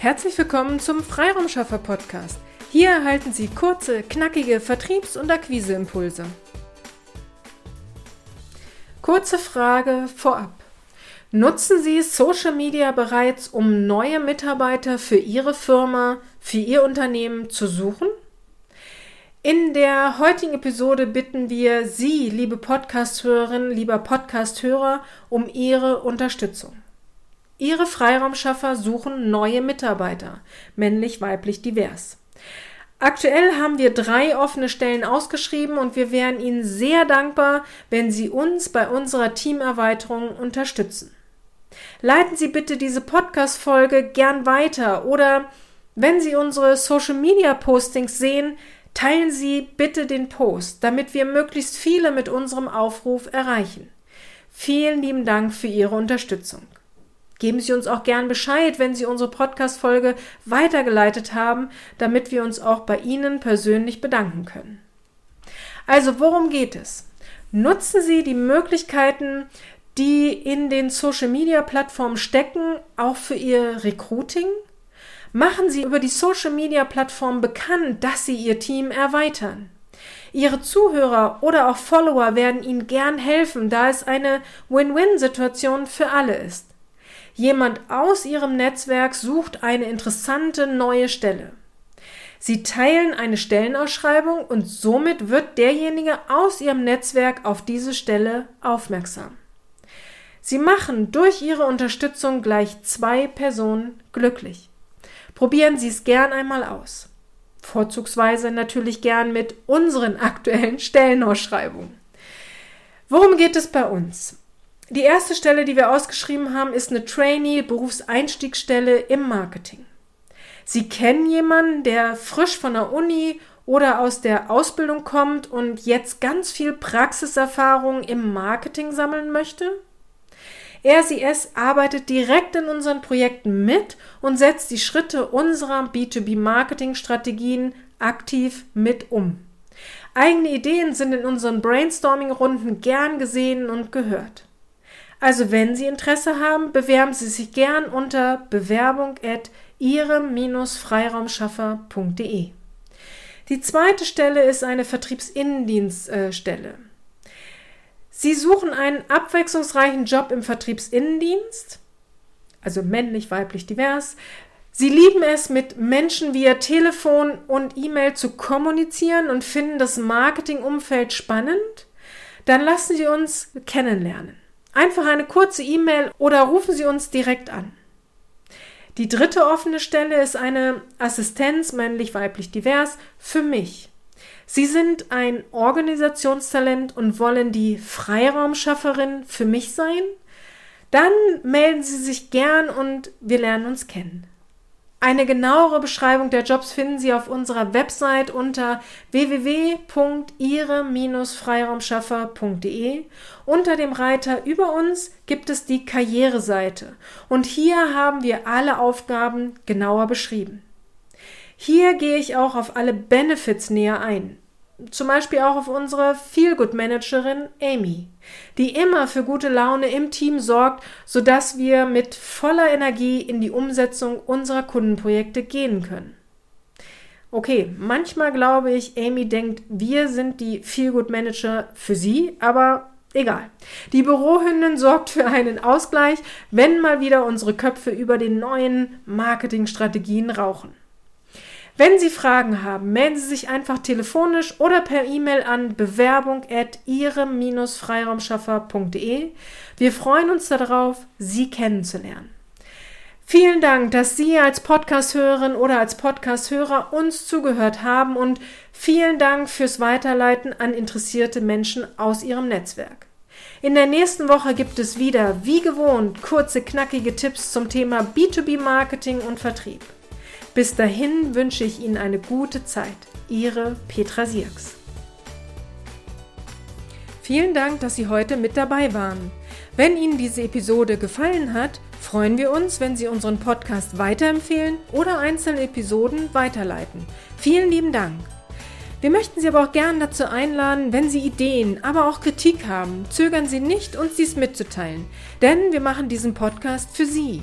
Herzlich willkommen zum Freiraumschaffer Podcast. Hier erhalten Sie kurze, knackige Vertriebs- und Akquiseimpulse. Kurze Frage vorab. Nutzen Sie Social Media bereits, um neue Mitarbeiter für Ihre Firma, für Ihr Unternehmen zu suchen? In der heutigen Episode bitten wir Sie, liebe Podcast-Hörerinnen, lieber Podcast-Hörer, um Ihre Unterstützung. Ihre Freiraumschaffer suchen neue Mitarbeiter, männlich, weiblich, divers. Aktuell haben wir drei offene Stellen ausgeschrieben und wir wären Ihnen sehr dankbar, wenn Sie uns bei unserer Teamerweiterung unterstützen. Leiten Sie bitte diese Podcast-Folge gern weiter oder wenn Sie unsere Social Media Postings sehen, teilen Sie bitte den Post, damit wir möglichst viele mit unserem Aufruf erreichen. Vielen lieben Dank für Ihre Unterstützung. Geben Sie uns auch gern Bescheid, wenn Sie unsere Podcast-Folge weitergeleitet haben, damit wir uns auch bei Ihnen persönlich bedanken können. Also, worum geht es? Nutzen Sie die Möglichkeiten, die in den Social-Media-Plattformen stecken, auch für Ihr Recruiting? Machen Sie über die Social-Media-Plattform bekannt, dass Sie Ihr Team erweitern. Ihre Zuhörer oder auch Follower werden Ihnen gern helfen, da es eine Win-Win-Situation für alle ist. Jemand aus Ihrem Netzwerk sucht eine interessante neue Stelle. Sie teilen eine Stellenausschreibung und somit wird derjenige aus Ihrem Netzwerk auf diese Stelle aufmerksam. Sie machen durch Ihre Unterstützung gleich zwei Personen glücklich. Probieren Sie es gern einmal aus. Vorzugsweise natürlich gern mit unseren aktuellen Stellenausschreibungen. Worum geht es bei uns? Die erste Stelle, die wir ausgeschrieben haben, ist eine Trainee-Berufseinstiegsstelle im Marketing. Sie kennen jemanden, der frisch von der Uni oder aus der Ausbildung kommt und jetzt ganz viel Praxiserfahrung im Marketing sammeln möchte? RCS arbeitet direkt in unseren Projekten mit und setzt die Schritte unserer B2B-Marketing-Strategien aktiv mit um. Eigene Ideen sind in unseren Brainstorming-Runden gern gesehen und gehört. Also wenn Sie Interesse haben, bewerben Sie sich gern unter bewerbung at ihrem-freiraumschaffer.de. Die zweite Stelle ist eine Vertriebsinnendienststelle. Sie suchen einen abwechslungsreichen Job im Vertriebsinnendienst, also männlich, weiblich, divers. Sie lieben es, mit Menschen via Telefon und E-Mail zu kommunizieren und finden das Marketingumfeld spannend. Dann lassen Sie uns kennenlernen. Einfach eine kurze E-Mail oder rufen Sie uns direkt an. Die dritte offene Stelle ist eine Assistenz, männlich, weiblich, divers, für mich. Sie sind ein Organisationstalent und wollen die Freiraumschafferin für mich sein? Dann melden Sie sich gern und wir lernen uns kennen. Eine genauere Beschreibung der Jobs finden Sie auf unserer Website unter www.ihre-freiraumschaffer.de. Unter dem Reiter über uns gibt es die Karriereseite und hier haben wir alle Aufgaben genauer beschrieben. Hier gehe ich auch auf alle Benefits näher ein zum Beispiel auch auf unsere Feelgood-Managerin Amy, die immer für gute Laune im Team sorgt, sodass wir mit voller Energie in die Umsetzung unserer Kundenprojekte gehen können. Okay, manchmal glaube ich, Amy denkt, wir sind die Feelgood-Manager für sie, aber egal. Die Bürohündin sorgt für einen Ausgleich, wenn mal wieder unsere Köpfe über den neuen Marketingstrategien rauchen. Wenn Sie Fragen haben, melden Sie sich einfach telefonisch oder per E-Mail an bewerbung at ihrem-freiraumschaffer.de. Wir freuen uns darauf, Sie kennenzulernen. Vielen Dank, dass Sie als Podcast-Hörerin oder als Podcast-Hörer uns zugehört haben und vielen Dank fürs Weiterleiten an interessierte Menschen aus Ihrem Netzwerk. In der nächsten Woche gibt es wieder, wie gewohnt, kurze, knackige Tipps zum Thema B2B-Marketing und Vertrieb. Bis dahin wünsche ich Ihnen eine gute Zeit. Ihre Petra Sierks. Vielen Dank, dass Sie heute mit dabei waren. Wenn Ihnen diese Episode gefallen hat, freuen wir uns, wenn Sie unseren Podcast weiterempfehlen oder einzelne Episoden weiterleiten. Vielen lieben Dank. Wir möchten Sie aber auch gern dazu einladen, wenn Sie Ideen, aber auch Kritik haben, zögern Sie nicht, uns dies mitzuteilen, denn wir machen diesen Podcast für Sie.